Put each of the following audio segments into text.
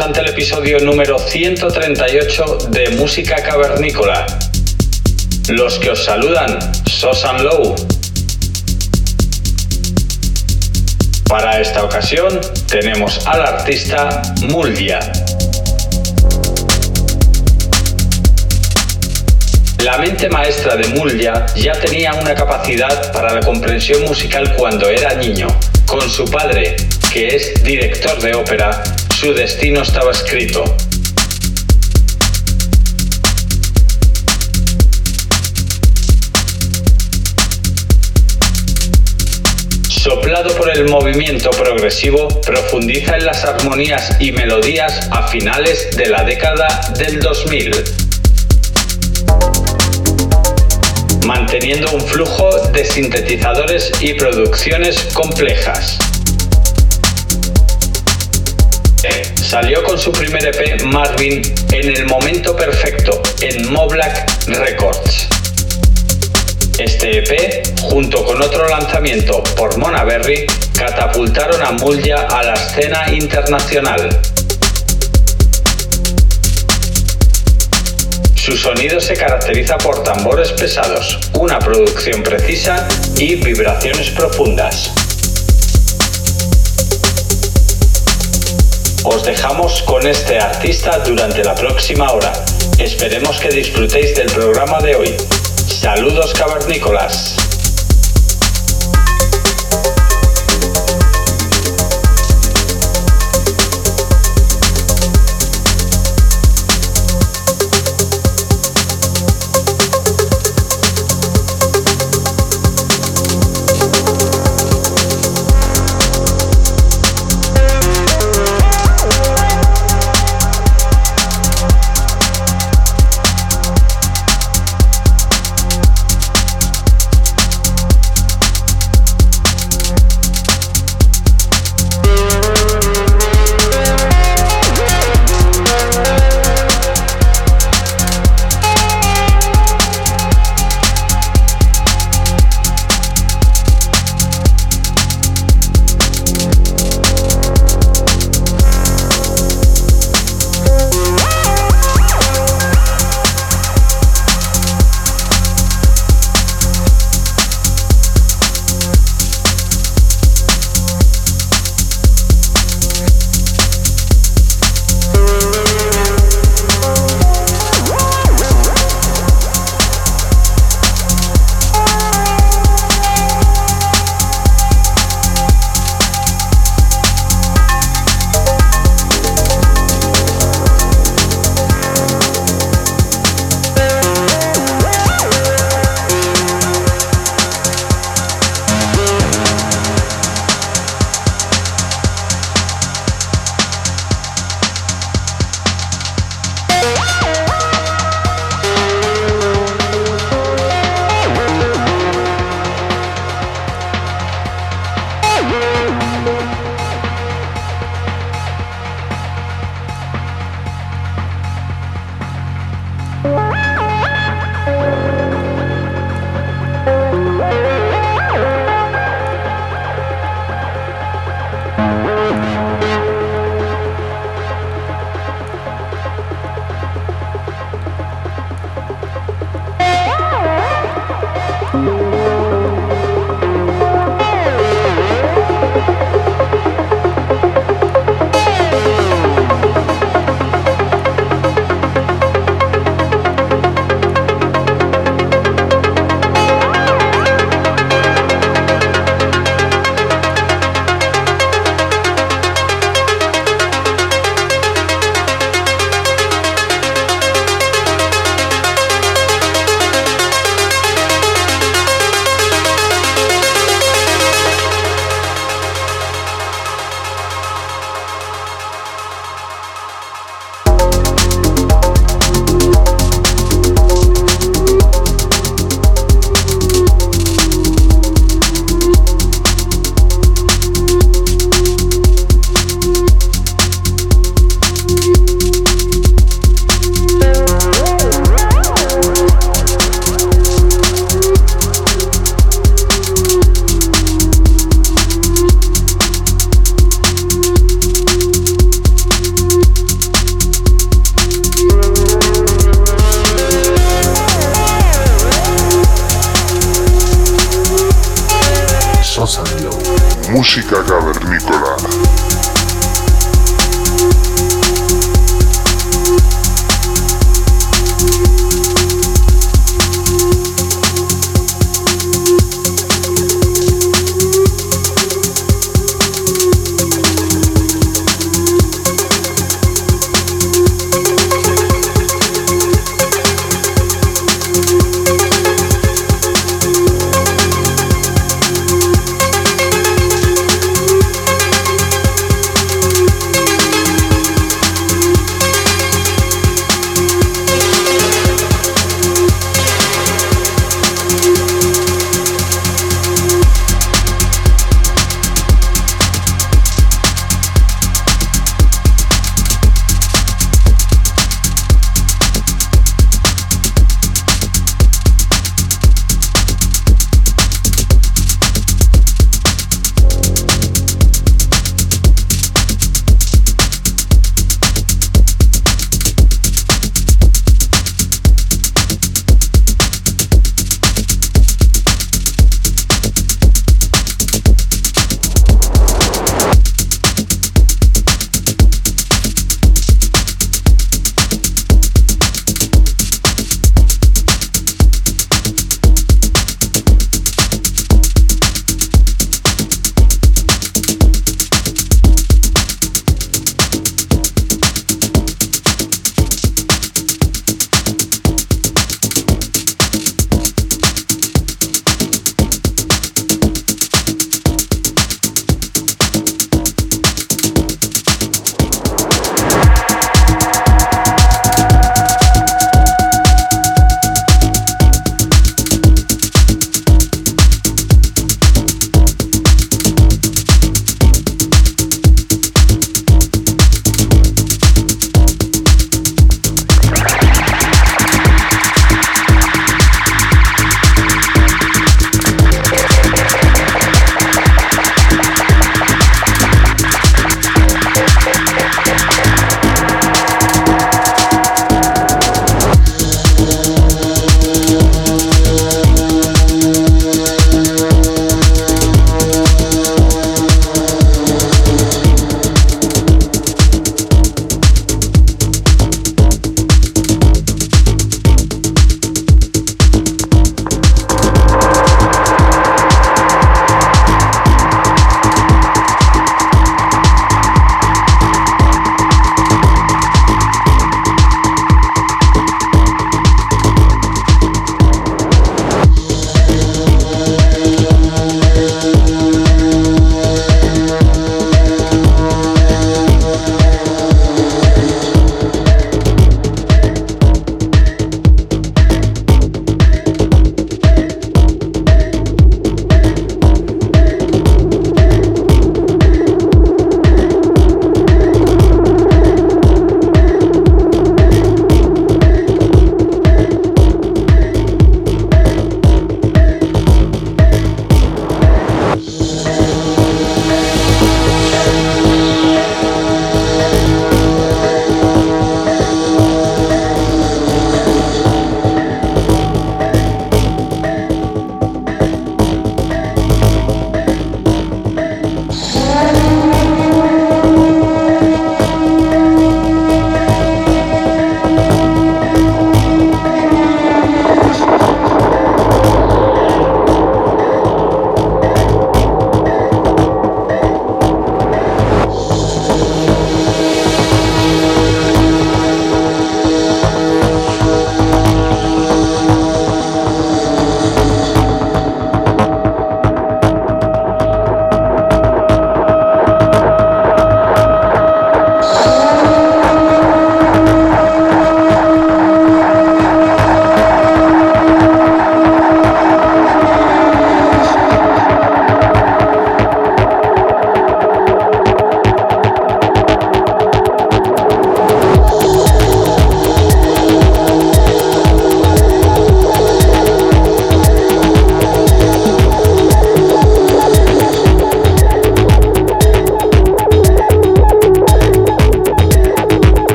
Ante el episodio número 138 de Música Cavernícola. Los que os saludan, Sosan Low. Para esta ocasión tenemos al artista Muldia. La mente maestra de Muldia ya tenía una capacidad para la comprensión musical cuando era niño. Con su padre, que es director de ópera, su destino estaba escrito. Soplado por el movimiento progresivo, profundiza en las armonías y melodías a finales de la década del 2000, manteniendo un flujo de sintetizadores y producciones complejas. Salió con su primer EP Marvin en el momento perfecto en Moblack Records. Este EP, junto con otro lanzamiento por Mona Berry, catapultaron a Mulja a la escena internacional. Su sonido se caracteriza por tambores pesados, una producción precisa y vibraciones profundas. Os dejamos con este artista durante la próxima hora. Esperemos que disfrutéis del programa de hoy. Saludos cavernícolas.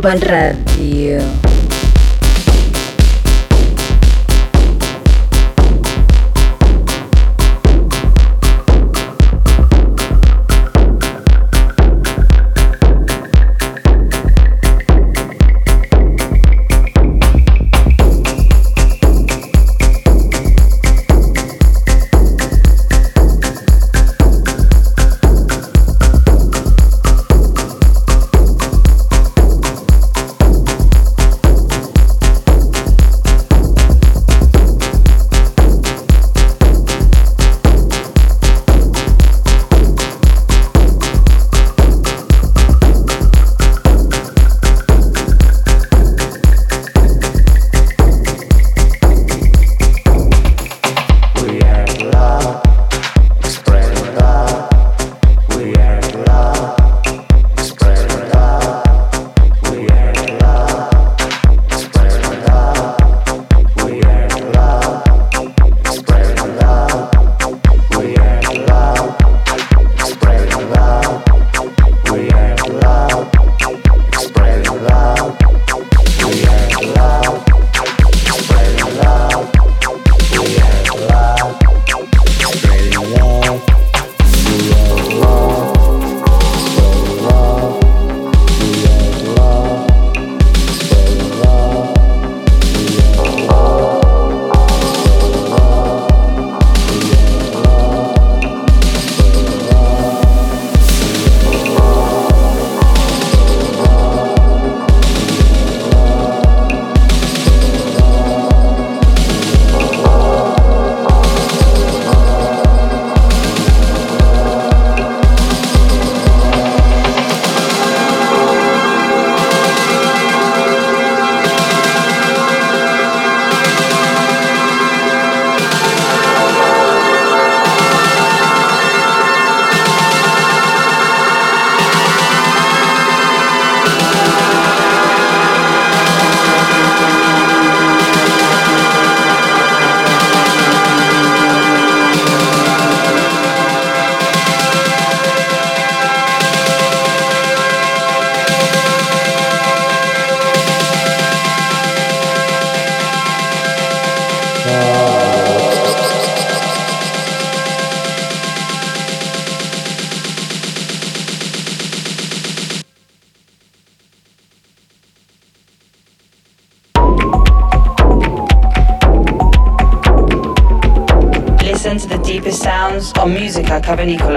Global Radio. Cavernicola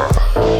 cavernícola.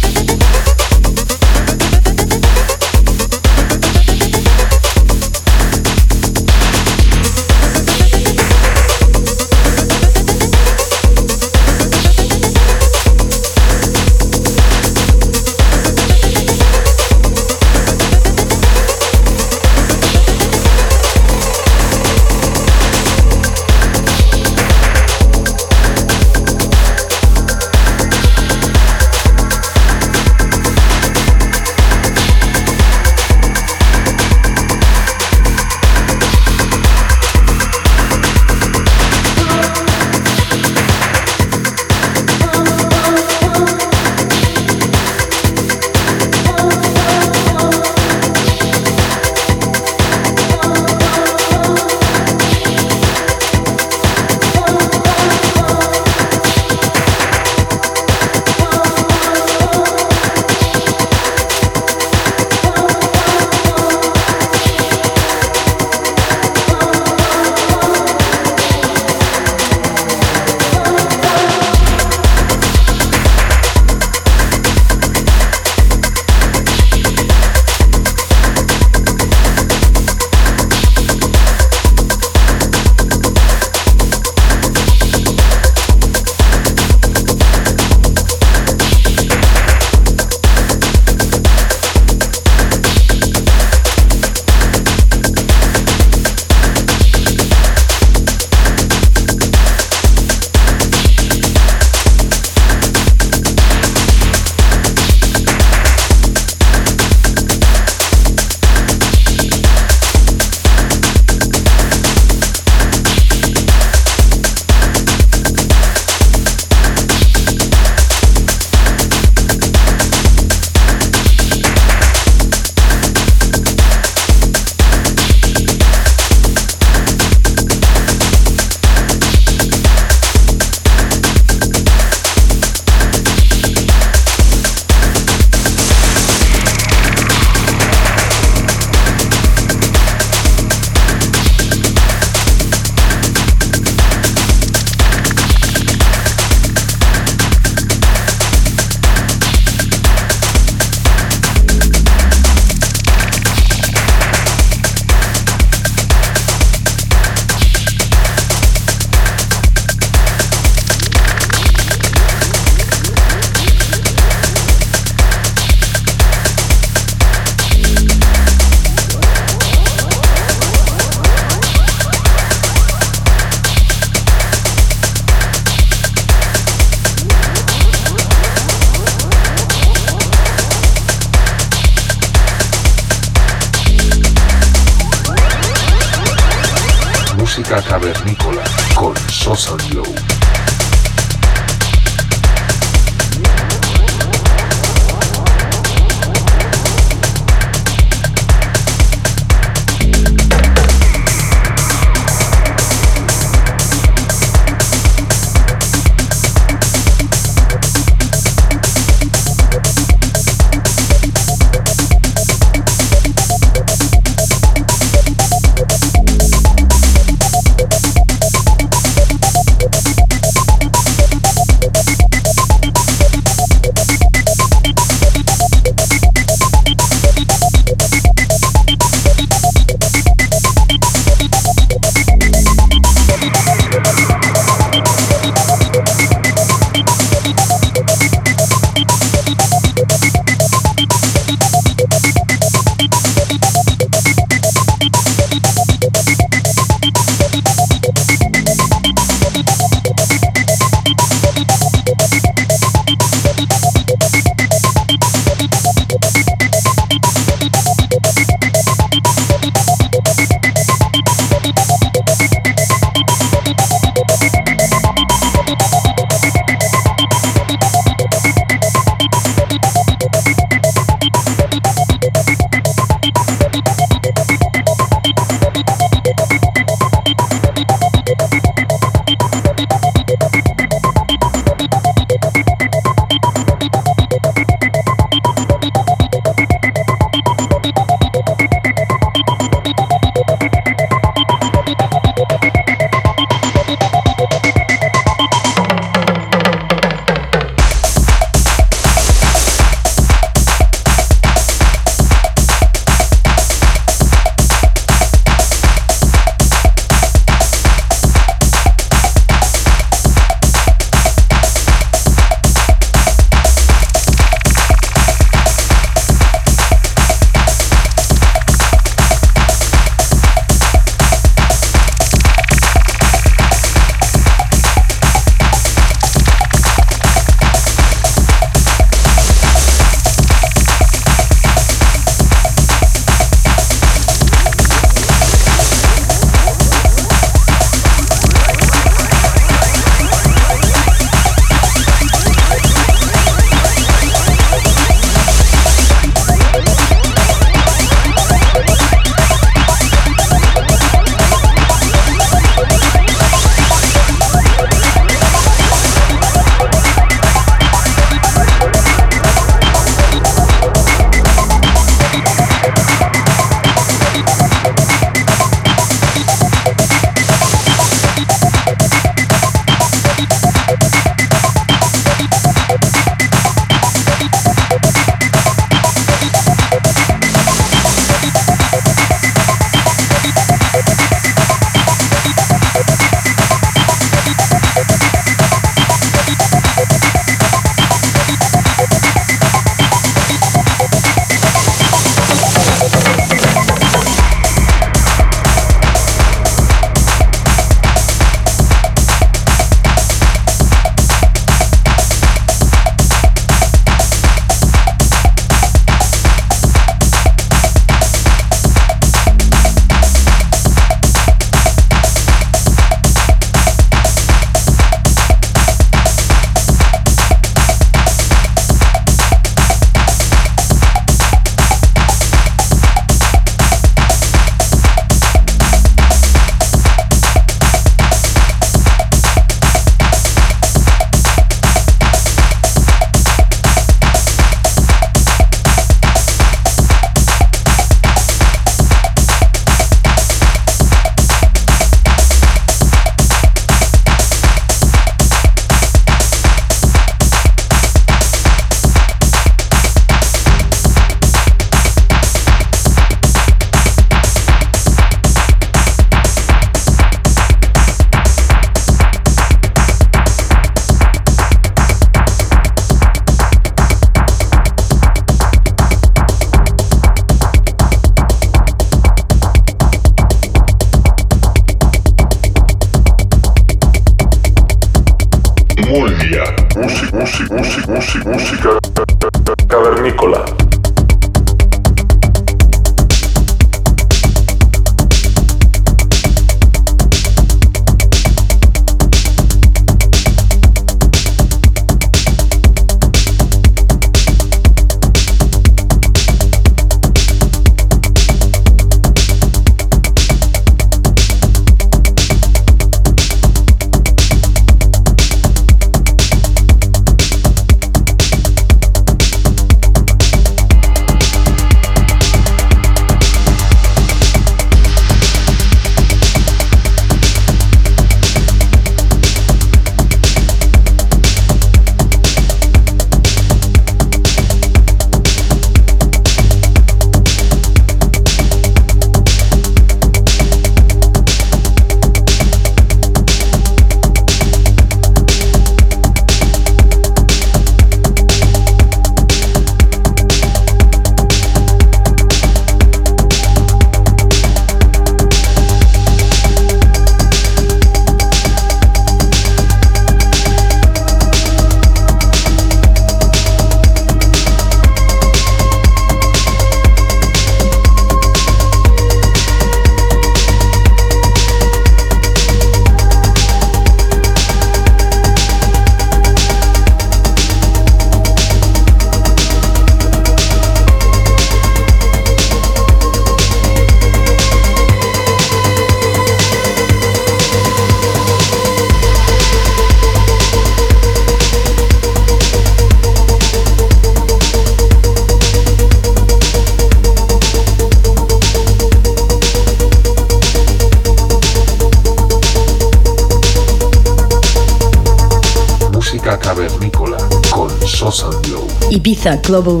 Ibiza Global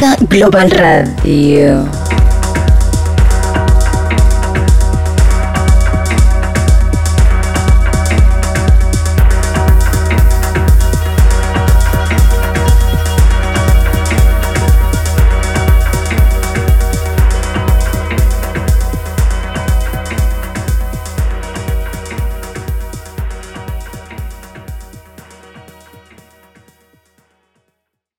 Global Radio.